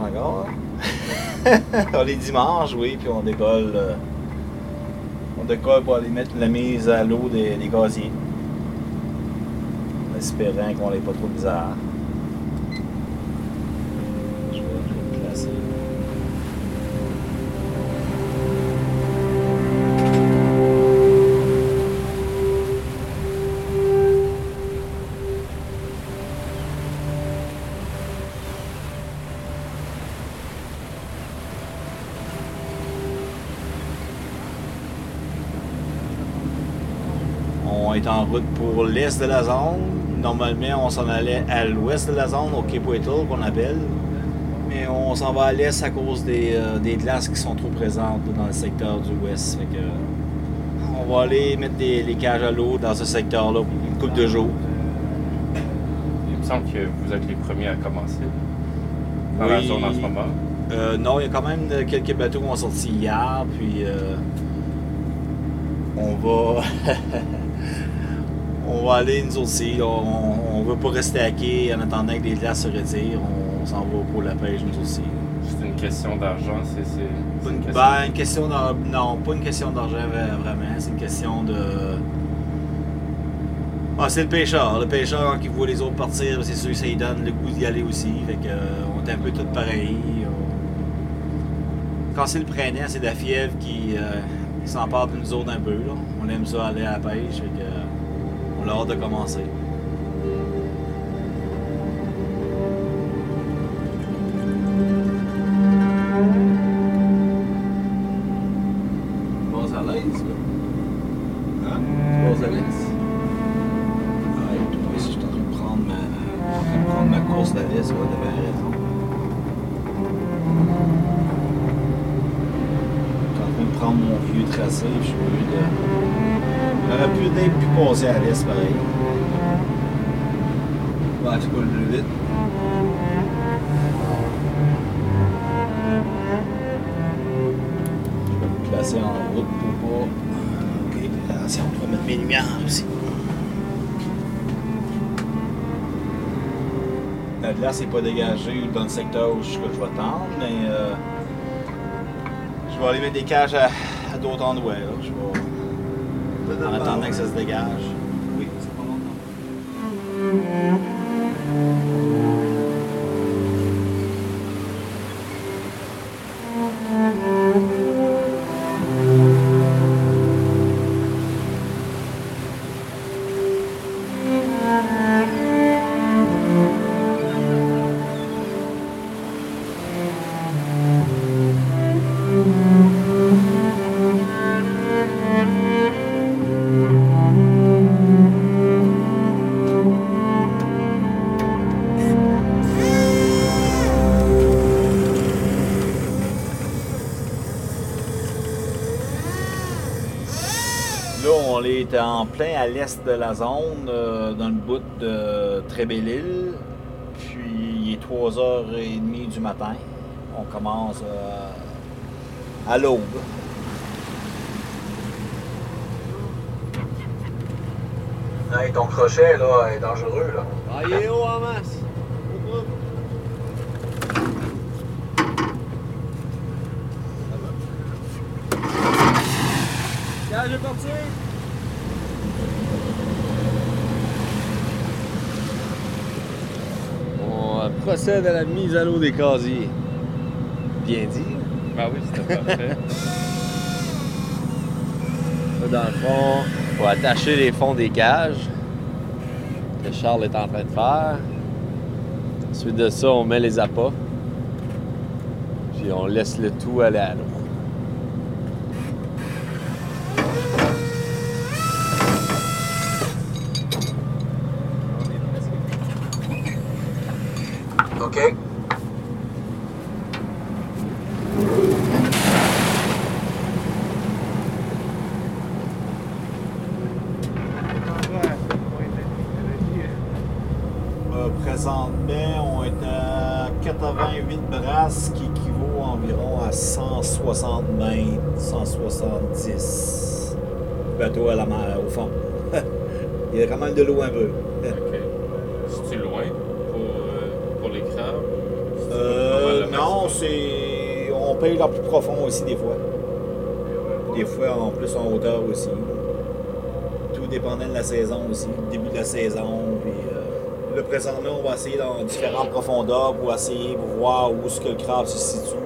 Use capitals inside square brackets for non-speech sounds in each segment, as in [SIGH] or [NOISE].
encore. [LAUGHS] on est dimanche, oui, puis on décolle. euh, on décolle pour aller mettre la mise à l'eau des, des gaziers. En espérant qu'on n'ait pas trop de pour l'est de la zone. Normalement, on s'en allait à l'ouest de la zone, au Cape Whittle, qu'on appelle. Mais on s'en va à l'est à cause des, euh, des glaces qui sont trop présentes dans le secteur du ouest. Fait que, on va aller mettre des, les cages à l'eau dans ce secteur-là une couple de jours. Il me semble que vous êtes les premiers à commencer dans la zone en ce moment. Euh, non, il y a quand même euh, quelques bateaux qui ont sorti hier, puis euh, on va. [LAUGHS] [LAUGHS] on va aller nous aussi. là. On ne veut pas rester à quai en attendant que les glaces se retirent. On, s'en va pour la pêche nous aussi. C'est une question d'argent, c'est c'est- Une, question. ben, une question Non, pas une question d'argent vra- vraiment. C'est une question de. Ah, c'est le pêcheur. Le pêcheur qui voit les autres partir, c'est sûr que ça lui donne le goût d'y aller aussi. Fait que, euh, on est un peu tous pareils. On- Quand c'est le printemps, c'est la fièvre qui, euh, qui s'empare de nous autres un peu. Là. On aime ça aller à la pêche. Fait que, euh, on a hâte de commencer. Tu passes à l'aise, là? Hein? Tu passes à l'aise? Je suis en train de prendre ma, en train de prendre ma course d'aller, ça va devant raison. Je suis en train de prendre mon vieux tracé, je suis obligé de. J'aurais pu pu passer à l'est pareil. Ouais, tu coules plus vite. Je vais me placer en route pour pas. Ok, attention, on va mettre mes lumières aussi. La glace n'est pas dégagée dans le secteur où je, que je vais tendre, mais euh, je vais aller mettre des cages à, d'autres endroits. En attendant que ça se dégage. Là, on est en plein à l'est de la zone, euh, dans le bout de Trébélil. Puis il est 3h30 du matin. On commence euh, à l'aube. Hey, ton crochet là est dangereux là. Ah, il est haut en masse. On procède à la mise à l'eau des casiers. Bien dit. Ben oui, c'était parfait. Là, dans le fond, il faut attacher les fonds des cages que Charles est en train de faire. Ensuite de ça, on met les appâts. Puis on laisse le tout aller à l'eau. OK. Euh, présentement, on est à 88 brasses qui équivaut environ à 160 mètres, 170 bateaux à la mer, au fond. [LAUGHS] Il y a quand même de l'eau un peu. OK. C'est-tu loin pour, euh, pour les crabes? C'est Euh, non, c'est. On paye leur plus profond aussi des fois. Des fois en plus en hauteur aussi. Tout dépendant de la saison aussi, le début de la saison. Puis, euh, là, on va essayer dans différentes profondeurs pour essayer pour voir où est-ce que le crabe se situe.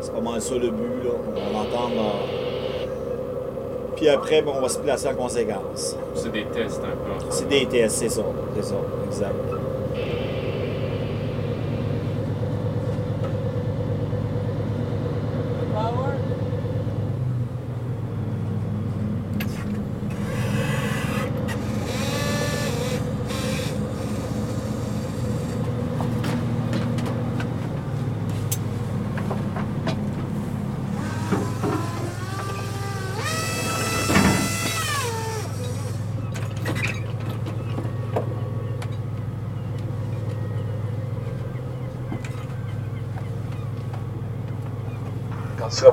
C'est pas mal ça le but. Là. On va l'entendre. dans- Puis après, ben, on va se placer en conséquence. C'est des tests un peu. C'est des tests, c'est ça. C'est ça, exact. Quand tu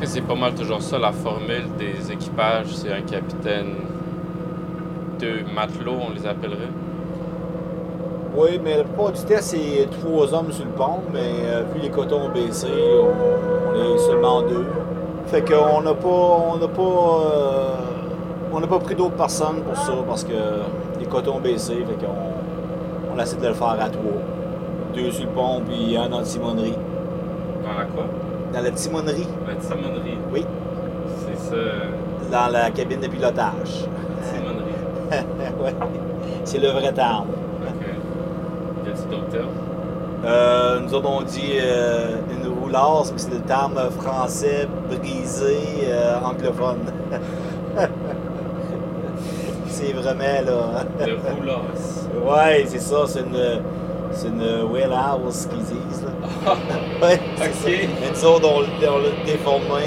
que c'est pas mal toujours ça la formule des équipages? C'est un capitaine, deux matelots, on les appellerait? Oui, mais le plupart du test, c'est trois hommes sur le pont, mais euh, vu les cotons baissés, on, on est seulement deux. Fait qu'on n'a pas. On n'a pas. euh, on n'a pas pris d'autres personnes pour ça parce que les cotons baissés, fait qu'on on essaie de le faire à trois. Deux sur le pont, puis un dans la timonerie. Dans la quoi? Dans la timonerie, La timonerie. Oui. C'est ça, dans la cabine de pilotage. timonerie. [LAUGHS] ouais. C'est le vrai terme. D'autres termes? Euh, nous autres, on dit euh, une roulasse, mais c'est le terme français brisé euh, anglophone. [LAUGHS] c'est vraiment là. Le roulas. Ouais, c'est ça, c'est une, c'est une wheelhouse qu'ils disent. Là. [LAUGHS] ouais, Ok. ça. Mais nous autres, on, l'a- on l'a déformé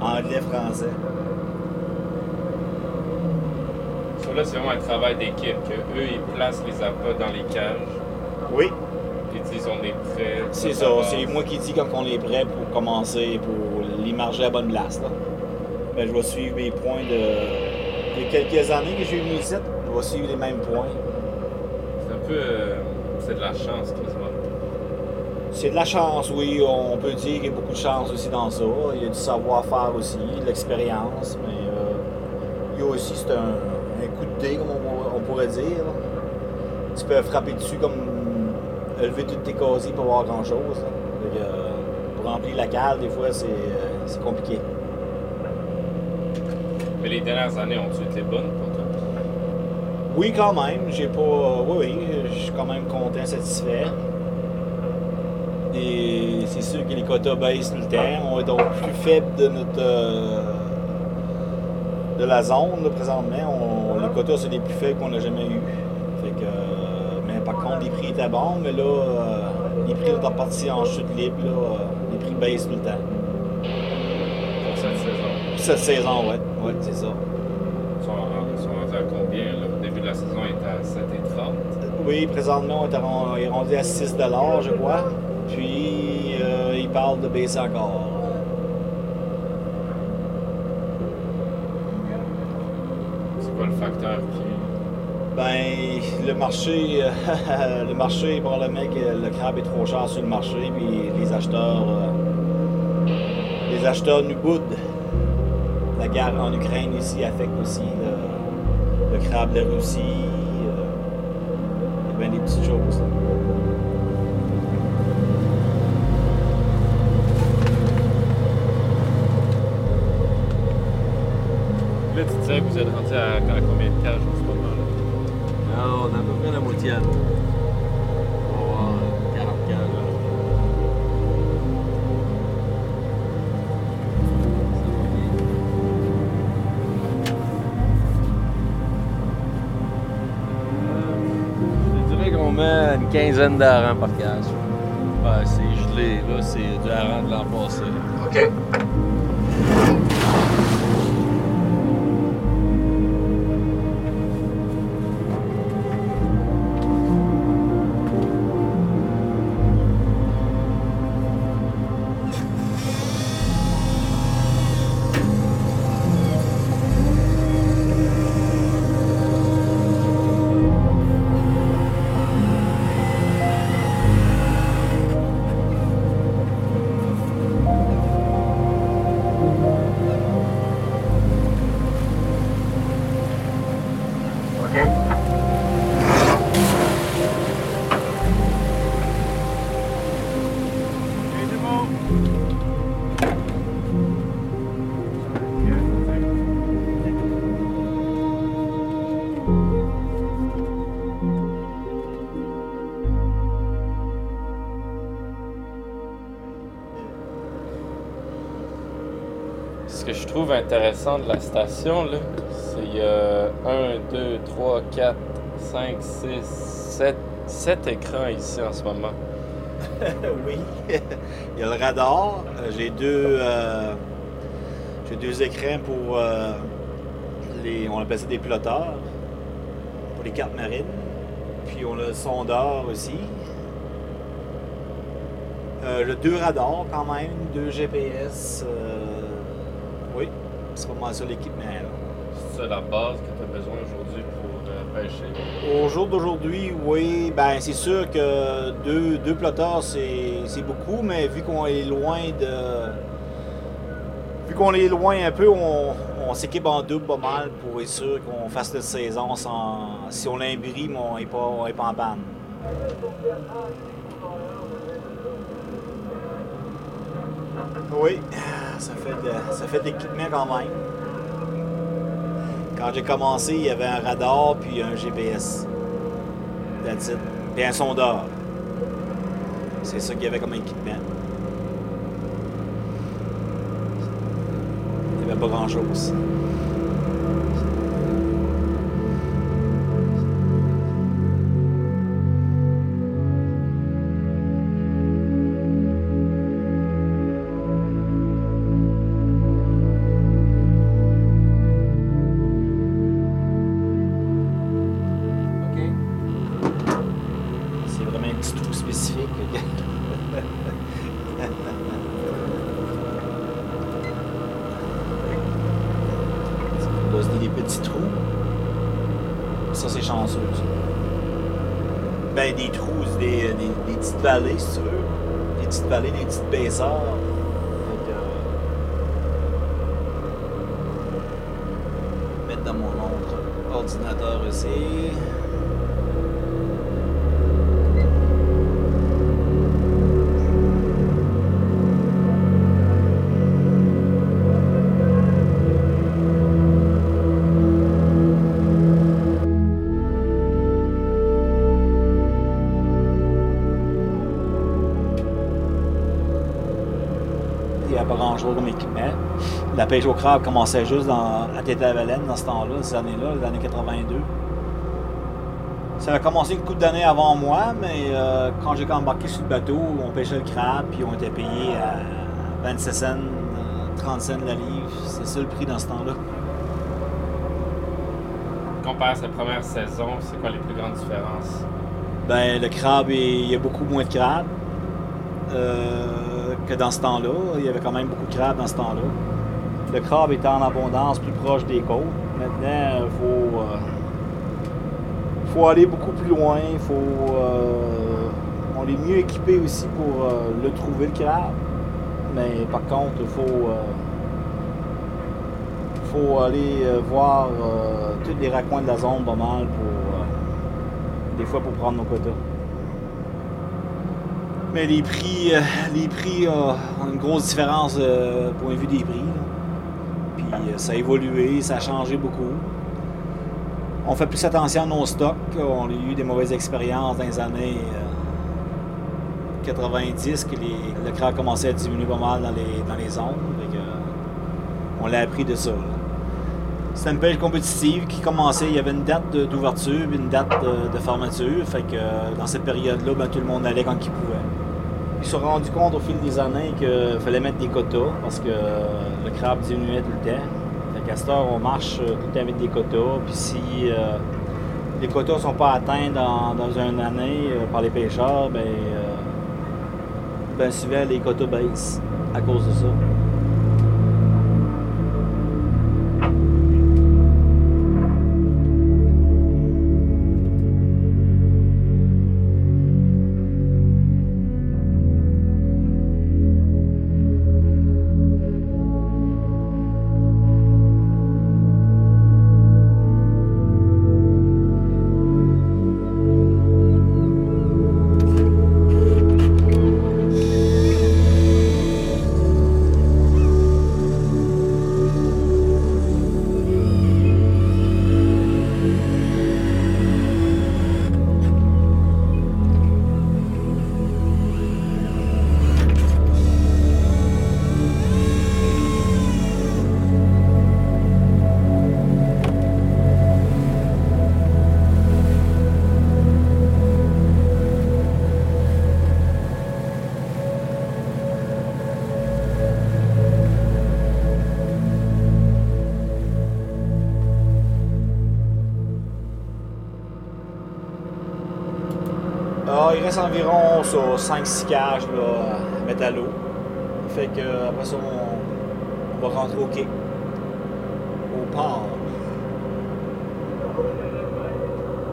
anglais-français. Ça, là, c'est vraiment un travail d'équipe, que eux, ils placent les appâts dans les cages, Oui, ils ont des prêts. c'est ça. C'est moi qui dis quand on est prêt pour commencer, pour l'immerger à la bonne place. Là. Ben, je vais suivre mes points de. Il y a quelques années que j'ai eu mes sites, je vais suivre les mêmes points. C'est un peu. euh, c'est de la chance, quasiment. C'est de la chance, oui. On peut dire qu'il y a beaucoup de chance aussi dans ça. Il y a du savoir-faire aussi, de l'expérience, mais euh, il y a aussi c'est un, comme on, on pourrait dire. Tu peux frapper dessus comme lever toutes tes casiers pour voir grand-chose. là. Fait que, euh, Pour remplir la cale, des fois, c'est euh, compliqué. Mais les dernières années ont-tu été bonnes pour toi? Oui, quand même. J'ai pas. Oui, oui, je suis quand même content, satisfait. Et c'est sûr que les quotas baissent tout le temps. On est donc plus faible de notre. euh, de la zone, là, présentement. On- les quotas, c'est les plus faibles qu'on a jamais eu. Fait que. euh, mais par contre, les prix étaient bons, mais là, euh, les prix sont repartis en chute libre. Là, euh, les prix baissent tout le temps. Pour cette saison? Cette saison, ouais. Ouais, c'est ça. Ils sont, ils sont rendus à combien? là? Au début de la saison, ils étaient à 7,30. Oui, présentement, on est ren- on est rendu à 6 je crois. Puis, euh, il parle de baisser encore. C'est le facteur qui. Ben, le marché, euh, [LAUGHS] le marché, probablement que le crabe est trop cher sur le marché, puis les acheteurs, euh, les acheteurs nous boudent. La guerre en Ukraine ici affecte aussi le, le crabe de Russie. euh, y a bien des petites choses. Là, tu disais que vous êtes rendu à, à combien de cages en ce moment-là? Ah, on a à peu près la moitié à nous. On va avoir euh, 40 cages. là. Ça va bien. Je dirais qu'on met une quinzaine d'harengs par cage. Ouais, c'est gelé, là, c'est du hareng de l'an passé. OK. Trouve intéressant de la station, là, c'est qu'il y a 1, 2, 3, 4, 5, 6, 7, 7 écrans ici en ce moment. [LAUGHS] oui. Il y a le radar. Euh, J'ai deux, euh, j'ai deux écrans pour euh, les. On appelle ça des piloteurs. Pour les cartes marines. Puis on a le sondeur aussi. Euh, le deux radars quand même, deux GPS. euh, oui, c'est pas mal ça l'équipement. là. C'est ça la base que tu as besoin aujourd'hui pour euh, pêcher? Au jour d'aujourd'hui, oui, ben c'est sûr que deux, deux plotteurs, c'est beaucoup, mais vu qu'on est loin de. Vu qu'on est loin un peu, on, on s'équipe en double pas mal pour être sûr qu'on fasse notre saison sans. Si on l'imbrime, on n'est pas, pas en panne. Oui, ça fait de, ça fait quand même. Quand j'ai commencé, il y avait un radar puis un GPS. That's it. Puis un sondeur. C'est ça qu'il y avait comme équipement. Il n'y avait pas grand-chose. Ça, c'est chanceux. Ben, des trous, c'est des, des, petites vallées, si tu veux. Des petites vallées, des petites baisseurs. Euh, Mettre dans mon autre ordinateur aussi. Pas grand-chose comme équipement. La pêche au crabe commençait juste dans, à Tête-à-Valenne dans ce temps-là, ces années-là, les années 82. Ça a commencé une couple d'années avant moi, mais euh, quand j'ai embarqué sur le bateau, on pêchait le crabe, puis on était payé à 27 cents, euh, 30 cents la livre. C'est ça le prix dans ce temps-là. Comparé à sa première saison, c'est quoi les plus grandes différences? Ben, le crabe, il y a beaucoup moins de crabes euh, que dans ce temps-là. Il y avait quand même beaucoup de crabes dans ce temps-là. Le crabe était en abondance plus proche des côtes. Maintenant, il faut, euh, faut aller beaucoup plus loin. Faut, euh, on est mieux équipé aussi pour euh, le trouver, le crabe. Mais par contre, il faut, euh, faut aller euh, voir euh, tous les raccoins de la zone pas mal pour, euh, des fois pour prendre nos quotas. Mais les prix, euh, les prix ont une grosse différence euh, point de vue des prix. Puis euh, ça a évolué, ça a changé beaucoup. On fait plus attention à nos stocks. On a eu des mauvaises expériences dans les années euh, 90, que le crabe commençait à diminuer pas mal dans les, dans les zones. On l'a appris de ça. C'était une pêche compétitive qui commençait, il y avait une date d'ouverture une date de, fermeture. Dans cette période-là, ben, tout le monde allait quand il pouvait. Ils se sont rendus compte au fil des années qu'il fallait mettre des quotas parce que le crabe diminuait tout le temps. Fait qu'à cette heure, on marche tout le temps avec des quotas. Puis si euh, les quotas ne sont pas atteints dans, dans une année euh, par les pêcheurs, ben, euh, ben souvent les quotas baissent à cause de ça. Environ ça, 5-6 cages là, à mettre à l'eau. Fait que après ça, on, on va rentrer au quai. Au port.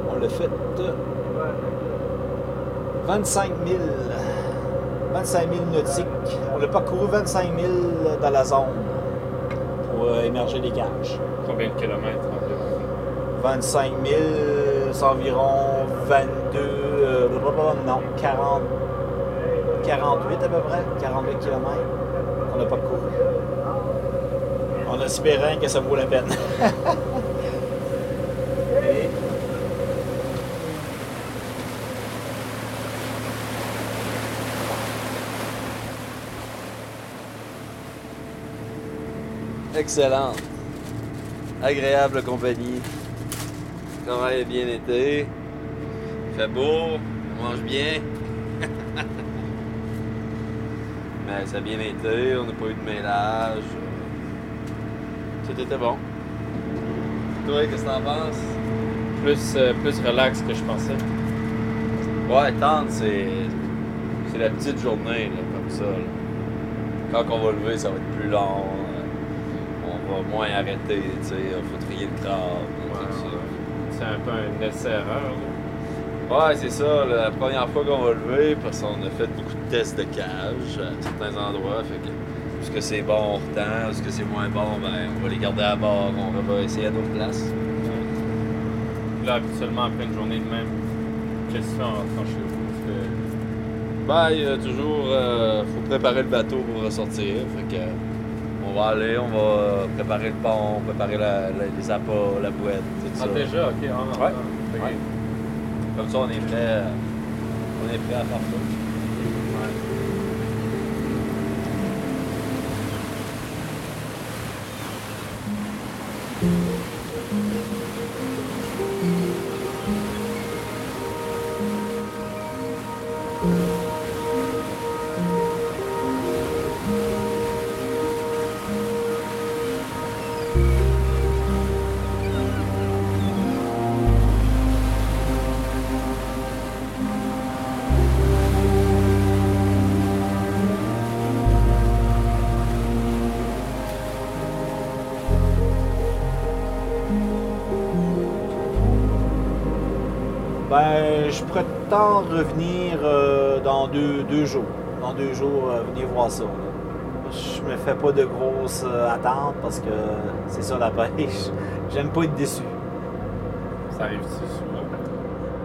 On l'a fait euh, 25 000. 25 000 nautiques. On a parcouru 25 000 dans la zone pour euh, émerger les cages. Combien de kilomètres environ? 25 000, c'est environ 22, euh, non, 40, 48 à peu près, 48 km qu'on n'a pas couru. On espérait que ça vaut la peine. [LAUGHS] Excellente. Agréable compagnie. Travail a bien été? Il fait beau? On mange bien. Mais [LAUGHS] ça a bien été. On n'a pas eu de ménage. Tout était bon. Toi, qu'est-ce que t'en penses? Plus, euh, plus relax que je pensais. Ouais, tente, c'est. C'est la petite journée, là, comme ça. là. Quand on va lever, ça va être plus long. euh, On va moins arrêter, tu sais. Faut trier le ça. C'est un peu un essai-erreur. Ouais, c'est ça. La première fois qu'on va lever, parce qu'on a fait beaucoup de tests de cage à certains endroits. Fait que, est-ce que c'est bon, on retend. Est-ce que c'est moins bon, ben, on va les garder à bord. On va essayer à d'autres places. Là, habituellement, après une journée de même, qu'est-ce que tu fais en rentrant chez vous? Ben, il y a toujours. euh, faut préparer le bateau pour ressortir. Fait que. On va aller, on va préparer le pont, préparer la- la- les appâts, la boîte, tout ça. Ah, déjà, ok. Ouais. Ok. Ouais. Comme ça, on est prêt. On est prêt à faire ça. Ben, prétends revenir euh, dans deux, deux jours. Dans deux jours, euh, venir voir ça. là. Je me fais pas de grosses euh, attentes parce que c'est ça la pêche. [LAUGHS] J'aime pas être déçu. Ça arrive-tu souvent?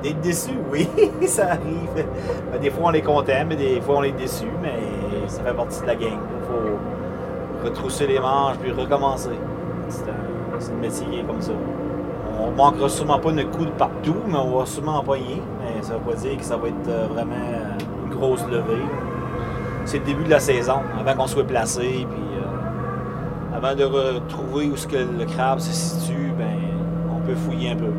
D'être déçu, oui, [LAUGHS] ça arrive. Ben, des fois on est content, mais des fois on est déçu, mais ça fait partie de la game. Il faut retrousser les manches puis recommencer. C'est un, un métier comme ça. On manquera sûrement pas de coups de partout, mais on va sûrement en pogner. Ça veut pas dire que ça va être euh, vraiment euh, une grosse levée. C'est le début de la saison, avant qu'on soit placé, puis euh, avant de retrouver où ce que le crabe se situe, ben on peut fouiller un peu.